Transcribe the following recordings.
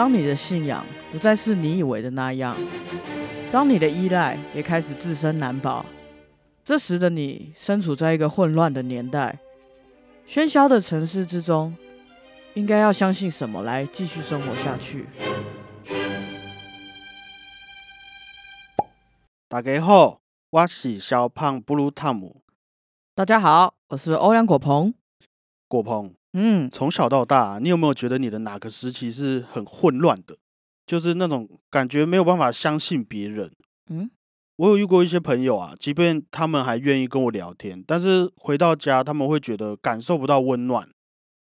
当你的信仰不再是你以为的那样，当你的依赖也开始自身难保，这时的你身处在一个混乱的年代，喧嚣的城市之中，应该要相信什么来继续生活下去？大家好，我是小胖布鲁汤姆大家好，我是欧阳果鹏。果鹏。嗯，从小到大，你有没有觉得你的哪个时期是很混乱的？就是那种感觉没有办法相信别人。嗯，我有遇过一些朋友啊，即便他们还愿意跟我聊天，但是回到家他们会觉得感受不到温暖。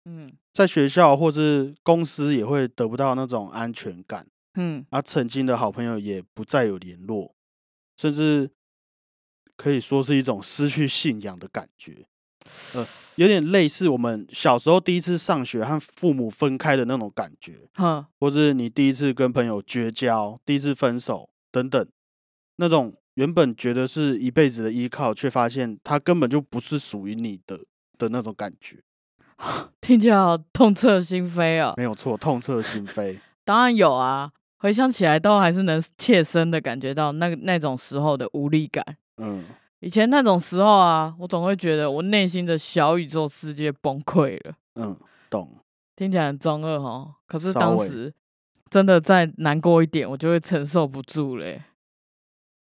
嗯在学校或是公司也会得不到那种安全感，嗯，而曾经的好朋友也不再有联络，甚至可以说是一种失去信仰的感觉。呃，有点类似我们小时候第一次上学和父母分开的那种感觉，哼，或是你第一次跟朋友绝交、第一次分手等等，那种原本觉得是一辈子的依靠，却发现他根本就不是属于你的的那种感觉，听起来好痛彻心扉哦。没有错，痛彻心扉。当然有啊，回想起来都还是能切身的感觉到那个那种时候的无力感。嗯，以前那种时候啊，我总会觉得我内心的小宇宙世界崩溃了，嗯，懂。听起来很中二哦。可是当时真的再难过一点，我就会承受不住嘞。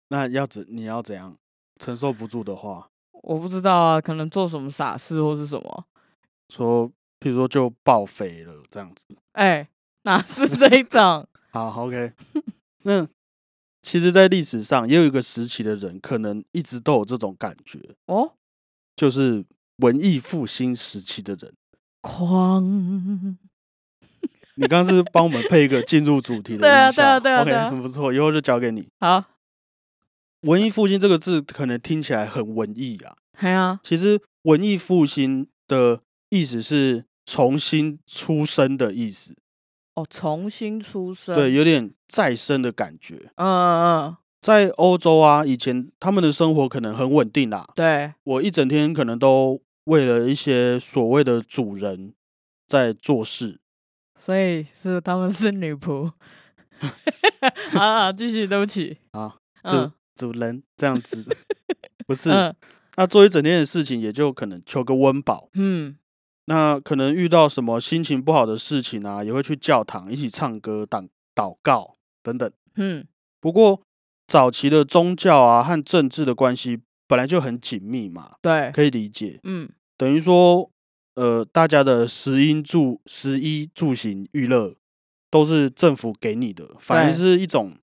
那要怎你要怎样承受不住的话，我不知道啊，可能做什么傻事或是什么。说，譬如说就报废了这样子。哎、哪是这一种？好，OK。那其实，在历史上也有一个时期的人，可能一直都有这种感觉，哦，就是文艺复兴时期的人。狂。你刚刚是帮我们配一个进入主题的对啊音效对啊对啊对啊很不错，以后就交给你。好，文艺复兴这个字可能听起来很文艺啊，对啊，其实文艺复兴的意思是重新出生的意思，哦，重新出生。对，，有点再生的感觉。嗯嗯嗯，在欧洲啊，以前他们的生活可能很稳定啦，对，我一整天可能都为了一些所谓的主人在做事。所以是他们是女仆。好好，继续，对不起。啊，嗯主主人这样子，不是？嗯那做一整天的事情，也就可能求个温饱。嗯那可能遇到什么心情不好的事情啊，也会去教堂一起唱歌、祷祷告等等。嗯，不过早期的宗教啊和政治的关系本来就很紧密嘛，对，可以理解。嗯等于说，呃，大家的食衣住、食衣住行、娱乐都是政府给你的，反而是一种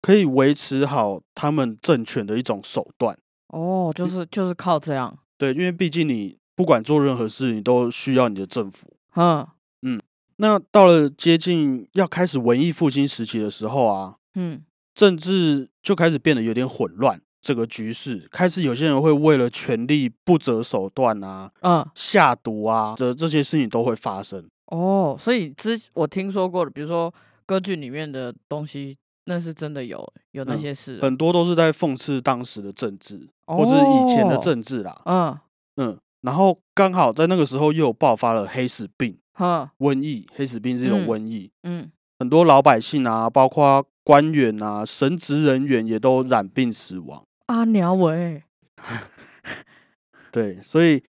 可以维持好他们政权的一种手段。哦，就是就是靠这样。对，因为毕竟你不管做任何事，你都需要你的政府。嗯嗯那到了接近要开始文艺复兴时期的时候啊，嗯政治就开始变得有点混乱，这个局势开始有些人会为了权力不择手段啊、嗯，下毒啊的这些事情都会发生。哦，所以之我听说过的，比如说歌剧里面的东西，那是真的有有那嗯些事。很多都是在讽刺当时的政治，或是以前的哦政治啦。嗯嗯，然后刚好在那个时候又爆发了黑死病、哼瘟疫。黑死病是一种嗯瘟疫，嗯，很多老百姓啊，包括官员啊、神职人员也都染病死亡。阿鸟喂。对，所以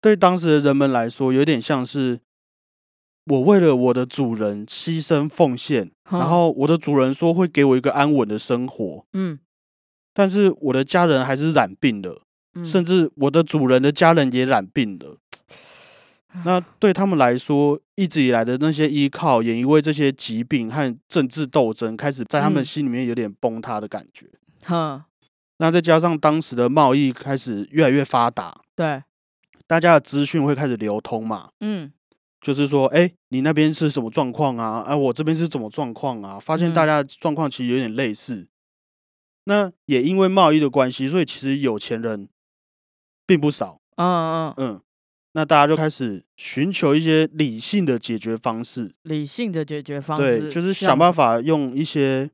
对当时的人们来说，有点像是我为了我的主人牺牲奉献，然后我的主人说会给我一个安稳的生活，嗯但是我的家人还是染病了。嗯，甚至我的主人的家人也染病了。那对他们来说，一直以来的那些依靠，也因为这些疾病和政治斗争，开始在他们嗯心里面有点崩塌的感觉。哼，那再加上当时的贸易开始越来越发达，对，大家的资讯会开始流通嘛，嗯就是说，哎，你那边是什么状况啊？啊，我这边是什么状况啊？发现大嗯家的状况其实有点类似。那也因为贸易的关系，所以其实有钱人并不少。嗯嗯，嗯，那大家就开始寻求一些理性的解决方式，理性的解决方式，对，就是想办法用一些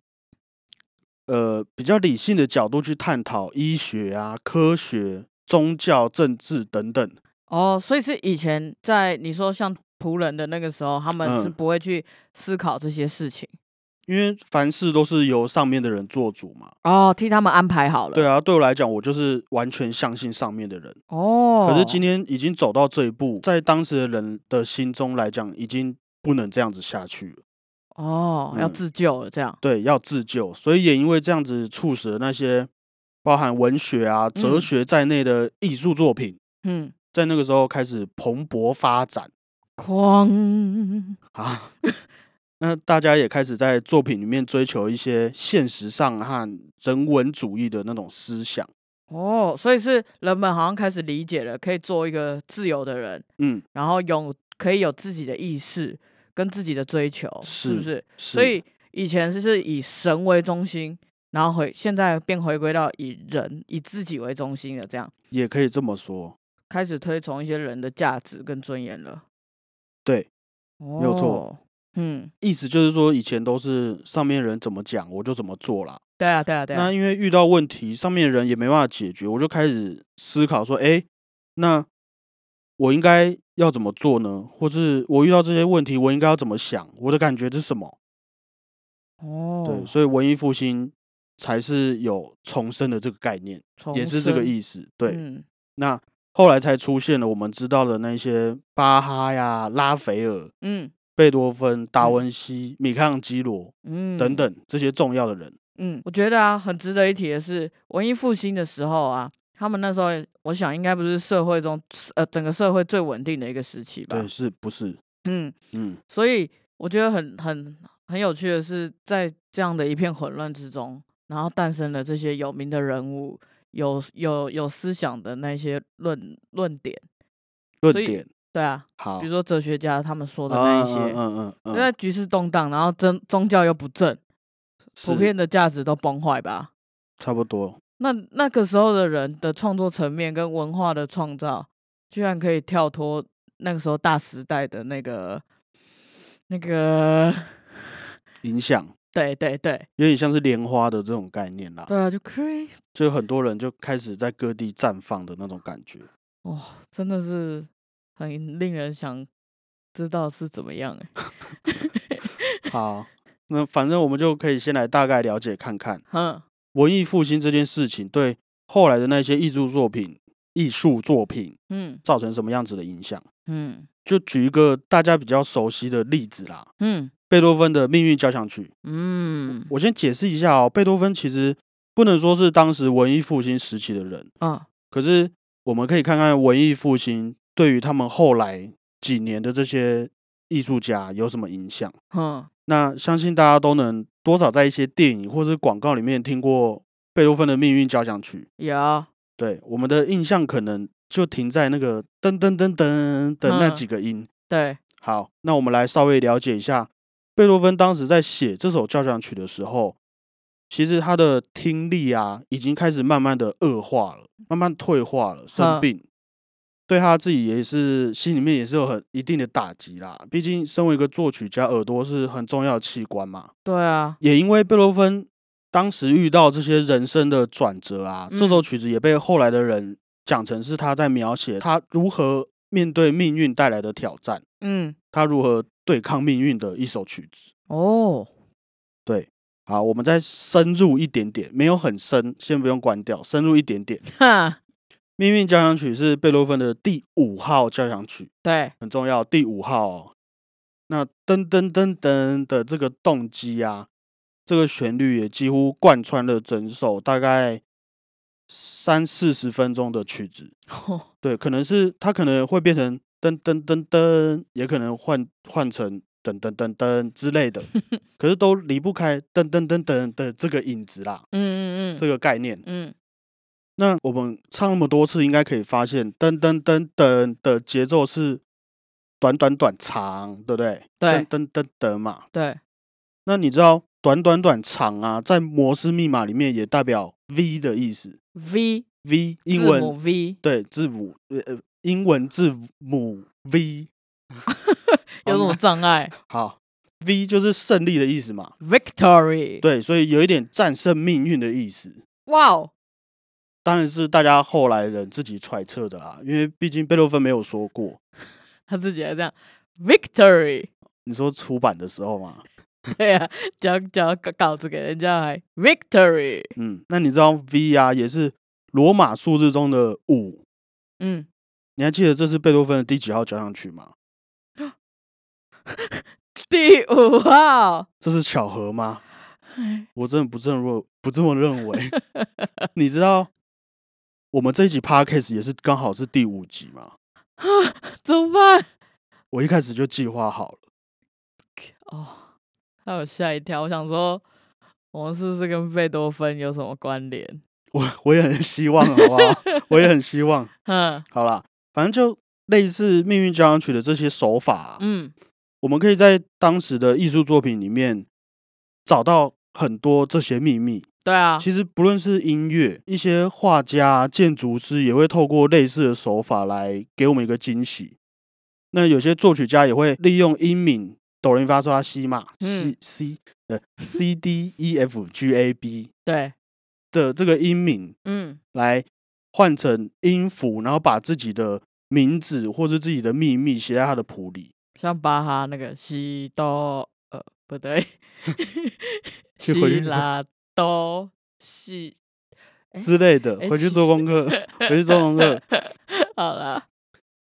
呃比较理性的角度去探讨医学啊、科学、宗教、政治等等。哦，所以是以前在你说像仆人的那个时候，他们是嗯不会去思考这些事情因为凡事都是由上面的人做主嘛。哦，替他们安排好了。对啊，对我来讲，我就是完全相信上面的人。哦，可是今天已经走到这一步，在当时的人的心中来讲，已经不能这样子下去了。哦要嗯自救了，这样对，要自救，所以也因为这样子，促使了那些包含文学啊、哲嗯学在内的艺术作品，嗯，在那个时候开始蓬勃发展哐，啊。那大家也开始在作品里面追求一些现实上和人文主义的那种思想。哦，所以是人们好像开始理解了，可以做一个自由的人，嗯，然后有可以有自己的意识跟自己的追求，是不是是？所以以前是是以神为中心，然后回现在变回归到以人以自己为中心的这样，也可以这么说。开始推崇一些人的价值跟尊严了。对，没有错。嗯，意思就是说，以前都是上面人怎么讲，我就怎么做啦。对啊，对啊，对啊那。因为遇到问题，上面的人也没办法解决，我就开始思考说，哎，那我应该要怎么做呢？或是我遇到这些问题，我应该要怎么想？我的感觉是什么？哦，对，所以文艺复兴才是有重生的这个概念，也是这个意思。对，嗯那后来才出现了我们知道的那些巴哈呀、拉斐尔、嗯贝多芬、达嗯文西、米开朗基罗嗯等等这些重要的人。嗯，我觉得啊，很值得一提的是，文艺复兴的时候啊，他们那时候，我想应该不是社会中呃整个社会最稳定的一个时期吧对，。是不是？嗯，嗯，所以我觉得很很很有趣的是，在这样的一片混乱之中，然后诞生了这些有名的人物，有有有思想的那些论论点。论点对啊，好比如。说哲学家他们说的那一些，嗯嗯嗯嗯，因为局势动荡，然后宗宗教又不正，普遍的价值都崩坏吧。差不多。那那个时候的人的创作层面跟文化的创造，居然可以跳脱那个时候大时代的那个那个，影响对对对有点像是莲花的这种概念啦，对啊，就可以就很多人就开始在各地绽放的那种感觉。哇、真的是很令人想知道是怎么样哎、好，那反正我们就可以先来大概了解看看嗯，文艺复兴这件事情对后来的那些艺术作品、艺术作品嗯。造成什么样子的影响。嗯。就举一个大家比较熟悉的例子啦，嗯。贝多芬的《命运交响曲》。嗯。我先解释一下哦，贝多芬其实不能说是当时文艺复兴时期的人，嗯可是我们可以看看文艺复兴对于他们后来几年的这些艺术家有什么影响。嗯，那相信大家都能多少在一些电影或是广告里面听过贝多芬的《命运交响曲》。有对，我们的印象可能就停在那个噔噔噔噔的那嗯几个音。对，好，那我们来稍微了解一下贝多芬当时在写这首交响曲的时候，其实他的听力啊已经开始慢慢的恶化了，慢慢退化了，生嗯病。对他自己也是心里面也是有很一定的打击啦，毕竟身为一个作曲家，耳朵是很重要的器官嘛。对啊，也因为贝多芬当时遇到这些人生的转折啊，这首嗯。曲子也被后来的人讲成是他在描写他如何面对命运带来的挑战，嗯。他如何对抗命运的一首曲子。哦，对，好，我们再深入一点点，没有很深，先不用关掉，深入一点点。哈，命运交响曲是贝多芬的第五号交响曲，对，很重要，第五号、哦。那噔噔噔噔的这个动机啊，这个旋律也几乎贯穿了整首大概三四十分钟的曲子。对，可能是它可能会变成噔噔噔噔，也可能换换成噔噔噔噔之类的，可是都离不开噔噔噔噔的这个影子啦，嗯嗯嗯这个概念。嗯那我们唱那么多次，应该可以发现噔噔噔噔的节奏是短短短长，对不对？对噔噔噔噔嘛。对，那你知道短短短长啊，在摩斯密码里面也代表 V 的意思 V，V 英文 V 对字母呃呃英文字母 V。有什么障碍好，V 就是胜利的意思嘛。？Victory，，对，所以有一点战胜命运的意思。哇哦，当然是大家后来人自己揣测的啦，因为毕竟贝多芬没有说过。他自己还这样 Victory，你说出版的时候吗？对啊，讲讲稿稿子给人家还 Victory，嗯，那你知道 V 啊也是罗马数字中的五？嗯，你还记得这是贝多芬的第几号交响曲吗？第五号，这是巧合吗？哎我真的不这么不这么认为。你知道我们这一集 podcast 也是刚好是第五集嘛？怎么办？我一开始就计划好了。哦，害我吓一跳，我想说，我们是不是跟贝多芬有什么关联？我我也很希望，好不好？我也很希望。嗯好啦，反正就类似命运交响曲的这些手法啊、嗯，我们可以在当时的艺术作品里面找到很多这些秘密。对啊，其实不论是音乐，一些画家、建筑师也会透过类似的手法来给我们一个惊喜。那有些作曲家也会利用音敏哆来咪发嗦拉西嘛嗯，C C 呃 C D E F G A B 对，的这个音敏嗯来换成音符，然后把自己的名字或者自己的秘密写在他的谱里。像巴哈那个西哆，呃，不对，去回去西拉哆西，诶之类的，回去做功课，回去做功课，好了，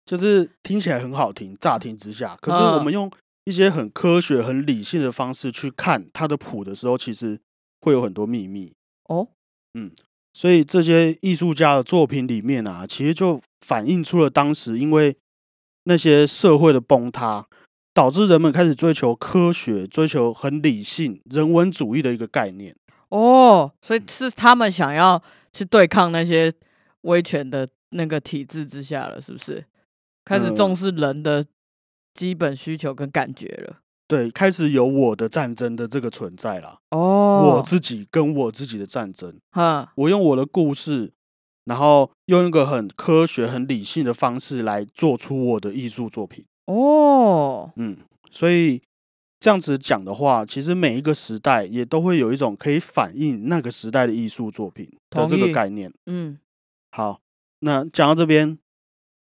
就是听起来很好听，乍听之下，可是我嗯们用一些很科学、很理性的方式去看它的谱的时候，其实会有很多秘密。哦，嗯所以这些艺术家的作品里面啊，其实就反映出了当时因为那些社会的崩塌，导致人们开始追求科学、追求很理性、人文主义的一个概念。哦，所以嗯是他们想要去对抗那些威权的那个体制之下了，是不是？开始呃重视人的基本需求跟感觉了。对，开始有我的战争的这个存在啦，哦，我自己跟我自己的战争。哈，我用我的故事，然后用一个很科学、很理性的方式来做出我的艺术作品。哦，嗯，所以这样子讲的话，其实每一个时代也都会有一种可以反映那个时代的艺术作品的这个概念。嗯，好，那讲到这边，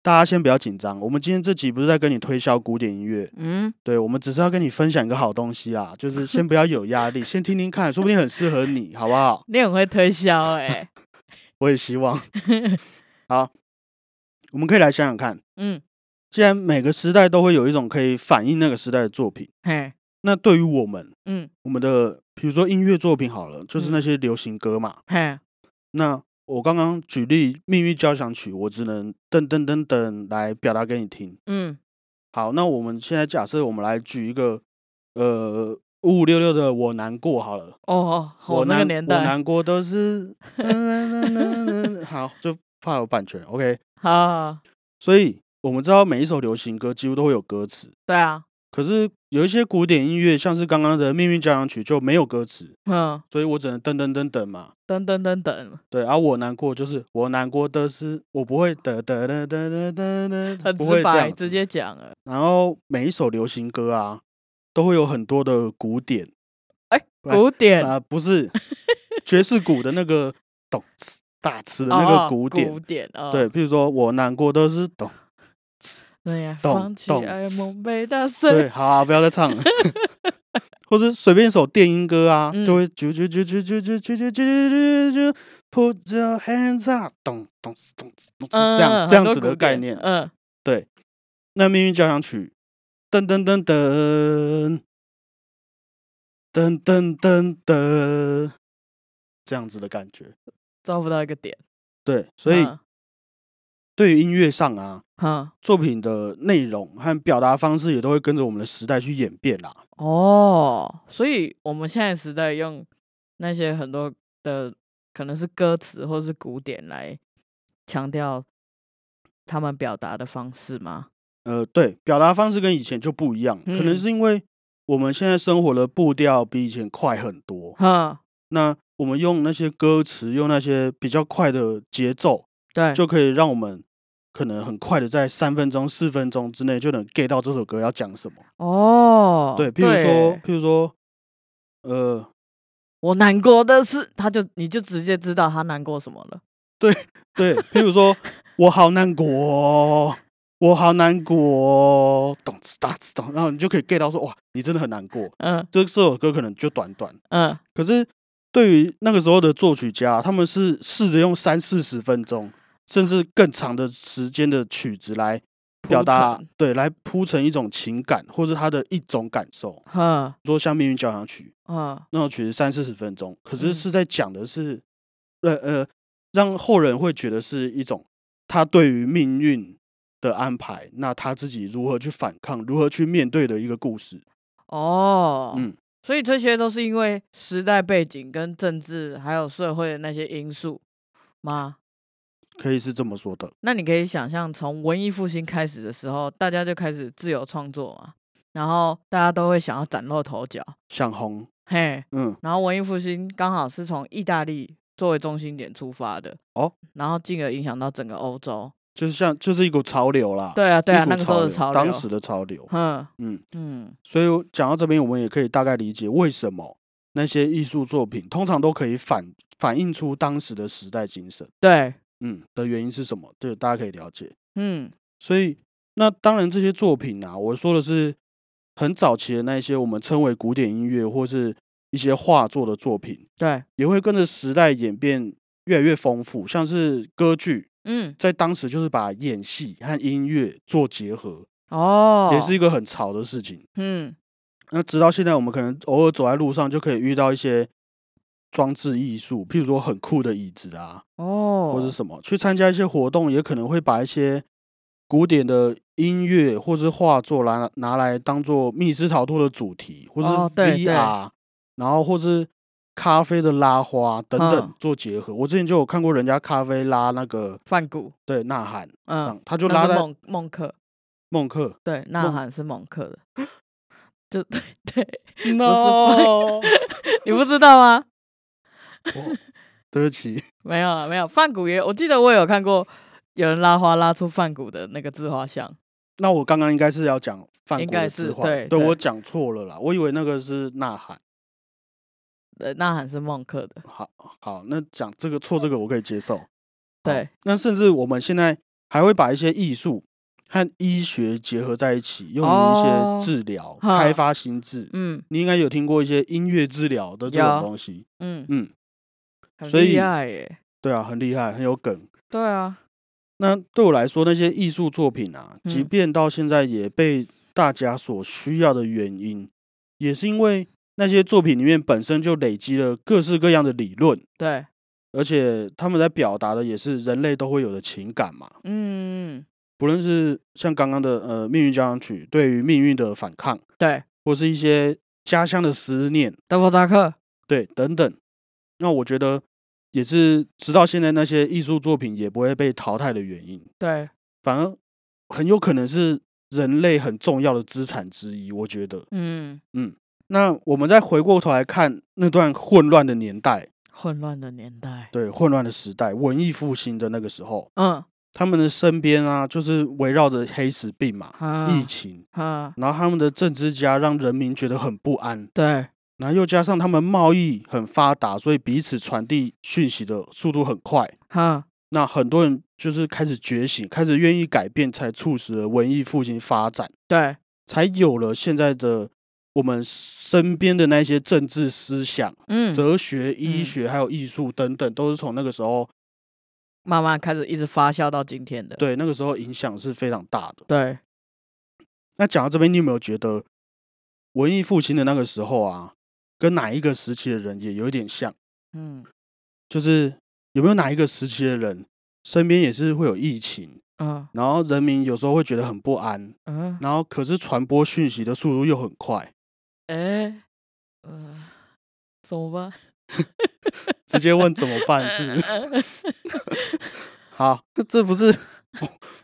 大家先不要紧张。我们今天这集不是在跟你推销古典音乐，嗯，对我们只是要跟你分享一个好东西啦，就是先不要有压力，先听听看，说不定很适合你，好不好？你很会推销哎、我也希望。好，我们可以来想想看，嗯，既然每个时代都会有一种可以反映那个时代的作品，嘿，那对于我们，嗯，我们的比如说音乐作品好了，就是嗯那些流行歌嘛。嘿，那我刚刚举例《命运交响曲》，我只能噔噔噔噔来表达给你听。嗯，好，那我们现在假设我们来举一个呃五五六六的《我难过》好了。哦哦，我我那个年代，我难过都是 好，就怕有版权。OK，好好，好所以我们知道每一首流行歌几乎都会有歌词，对啊，可是有一些古典音乐，像是刚刚的《命运交响曲》就没有歌词，嗯，所以我只能噔噔噔等嘛。噔噔噔等，对，而、我难过就是我难过的是我不会的的的的的的的，很不会这直白，样。直接讲了。然后每一首流行歌啊，都会有很多的古典哎，不古典啊、不是爵士鼓的那个咚大词的那哦个古典。古典哦，对，，譬如说我难过的是咚，对呀，懂放弃懂爱梦被打对，碎，好、啊，不要再唱了。或者随便一首电音歌啊，嗯就会啾啾啾啾啾啾啾啾啾啾啾，Put your hands up，咚咚咚咚，嗯，这样这样子的概念。嗯，对那命运交响曲，噔噔噔噔，噔噔噔噔，这样子的感觉。抓不到一个点，对，所以嗯对于音乐上啊，嗯，作品的内容和表达方式也都会跟着我们的时代去演变啦。哦，所以我们现在时代用那些很多的可能是歌词或是古典来强调他们表达的方式吗？呃，对，表达方式跟以前就不一样，可能嗯是因为我们现在生活的步调比以前快很多。哈，那我们用那些歌词，用那些比较快的节奏，对，就可以让我们可能很快的在三分钟、四分钟之内就能 get 到这首歌要讲什么。哦，对，譬如说，譬如说，呃，我难过的是，他就你就直接知道他难过什么了。对，譬如说我好难过哦，我好难过哦，咚哧哒哧咚，然后你就可以 get 到说，哇，你真的很难过。嗯这这首歌可能就短短，嗯，可是对于那个时候的作曲家，他们是试着用三四十分钟，甚至更长的时间的曲子来表铺达陈，对，来铺成一种情感，或是他的一种感受。嗯说像《命运交响曲》嗯那首曲子三四十分钟，可是嗯是在讲的是，呃呃，让后人会觉得是一种他对于命运的安排，那他自己如何去反抗，如何去面对的一个故事。哦，嗯，所以这些都是因为时代背景跟政治还有社会的那些因素吗？可以是这么说的。那你可以想象，从文艺复兴开始的时候，大家就开始自由创作嘛，然后大家都会想要崭露头角，想红，嘿，嗯，然后文艺复兴刚好是从意大利作为中心点出发的，哦，然后进而影响到整个欧洲。就是像就是一股潮流啦。对啊，对啊，那个时候的潮流，当时的潮流。嗯嗯，嗯所以讲到这边，我们也可以大概理解为什么那些艺术作品通常都可以反反映出当时的时代精神。对，嗯，的原因是什么？这个大家可以了解。嗯所以，那当然这些作品啊，我说的是很早期的那些我们称为古典音乐或是一些画作的作品，对，也会跟着时代演变越来越丰富。像是歌剧，嗯在当时就是把演戏和音乐做结合，哦，也是一个很潮的事情。嗯那直到现在，我们可能偶尔走在路上就可以遇到一些装置艺术，譬如说很酷的椅子啊，哦，或者什么，去参加一些活动，也可能会把一些古典的音乐或是画作来拿来当做密室逃脱的主题，或是哦对对。VR，、然后或是咖啡的拉花等等嗯。做结合。我之前就有看过人家咖啡拉那个梵谷，对呐喊，嗯，他就拉在孟孟克，孟克对，呐喊是孟克的，就 对对，，no，你不知道吗？我对不起，没有了，没有，梵谷也，我记得我有看过有人拉花拉出梵谷的那个自画像，那我刚刚应该是要讲梵谷的自画，是对对对我讲错了啦，我以为那个是呐喊。呃，呐喊是孟克的，好好，那讲这个错，这个我可以接受。对，那甚至我们现在还会把一些艺术和医学结合在一起，用于一哦些治疗、哈开发心智。嗯你应该有听过一些音乐治疗的这种东西。嗯，嗯，很厉所以害耶，对啊，很厉害，很有梗。对啊，那对我来说，那些艺术作品啊，即嗯。便到现在也被大家所需要的原因，也是因为那些作品里面本身就累积了各式各样的理论，对，而且他们在表达的也是人类都会有的情感嘛。嗯，不论是像刚刚的呃《命运交响曲》对于命运的反抗，对，或是一些家乡的思念，德弗扎克，对等等，那我觉得也是直到现在那些艺术作品也不会被淘汰的原因，对，反而很有可能是人类很重要的资产之一。我觉得，嗯。嗯，那我们再回过头来看那段混乱的年代，混乱的年代，对混乱的时代，文艺复兴的那个时候，嗯，他们的身边啊，就是围绕着黑死病嘛、啊疫情。啊，然后他们的政治家让人民觉得很不安，对，然后又加上他们贸易很发达，所以彼此传递讯息的速度很快。哈，那很多人就是开始觉醒，开始愿意改变，才促使了文艺复兴发展，对，才有了现在的我们身边的那些政治思想、嗯，哲学、医嗯。学还有艺术等等，都是从那个时候慢慢开始一直发酵到今天的，对那个时候影响是非常大的。对，那讲到这边，你有没有觉得文艺复兴的那个时候啊，跟哪一个时期的人也有一点像？嗯就是有没有哪一个时期的人身边也是会有疫情，嗯然后人民有时候会觉得很不安，嗯，然后可是传播讯息的速度又很快，哎，呃，怎么办？直接问怎么办是不是？好，这这不是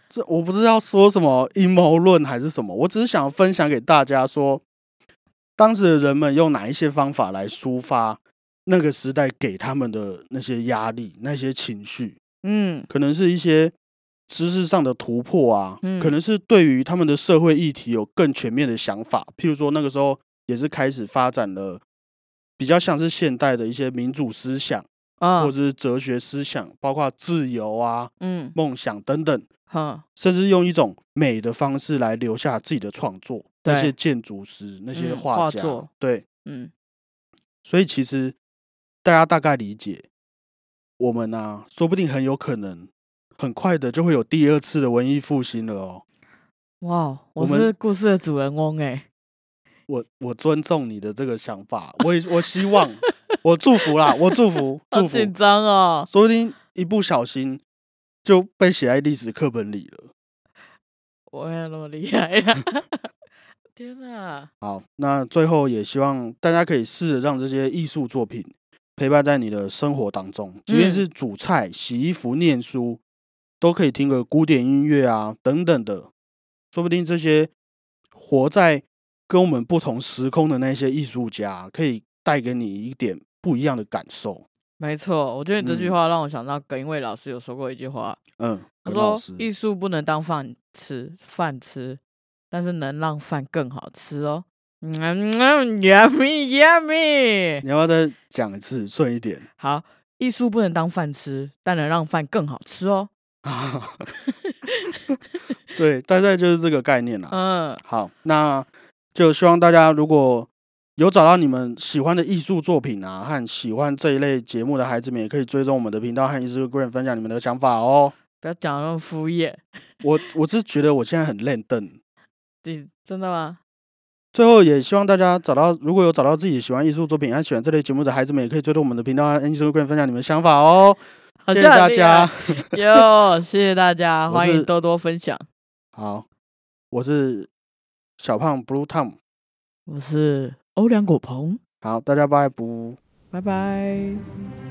这我不知道说什么阴谋论还是什么，我只是想分享给大家说，当时的人们用哪一些方法来抒发那个时代给他们的那些压力、那些情绪。嗯可能是一些知识上的突破啊，嗯可能是对于他们的社会议题有更全面的想法。譬如说那个时候也是开始发展了比较像是现代的一些民主思想，啊或者，是哲学思想，包括自由啊、嗯，梦想等等，哼，甚至用一种美的方式来留下自己的创作。那些建筑师、那些嗯画家，对，嗯，所以其实大家大概理解，我们啊，说不定很有可能很快的就会有第二次的文艺复兴了哦。哇，我是故事的主人翁哎，我我尊重你的这个想法，我也我希望，我祝福啦，我祝福 祝福，紧张哦。说不定一不小心就被写在历史课本里了。我没有那么厉害呀！天哪，好，那最后也希望大家可以试着让这些艺术作品陪伴在你的生活当中，即便嗯是煮菜、洗衣服、念书，都可以听个古典音乐啊等等的，说不定这些活在跟我们不同时空的那些艺术家，可以带给你一点不一样的感受。没错，我觉得你这句嗯话让我想到耿一伟老师有说过一句话，嗯，他说耿老师：“艺术不能当饭吃，饭吃，但是能让饭更好吃哦。”嗯嗯，yummy yummy。你要不要再讲一次，顺一点？好，艺术不能当饭吃，但能让饭更好吃哦。对，大概就是这个概念啦。嗯，好，那就希望大家如果有找到你们喜欢的艺术作品啊，和喜欢这一类节目的孩子们，也可以追踪我们的频道和 Instagram 分享你们的想法哦。不要讲那么敷衍。我我是觉得我现在很练凳。你真的吗？最后也希望大家找到，如果有找到自己喜欢艺术作品和喜欢这类节目的孩子们，也可以追踪我们的频道和 Instagram 分享你们的想法哦。谢谢大家害。哟，谢谢大家，欢迎多多分享。好，我是小胖 Blue Tom。我是欧良果鹏，好，大家拜拜。拜拜。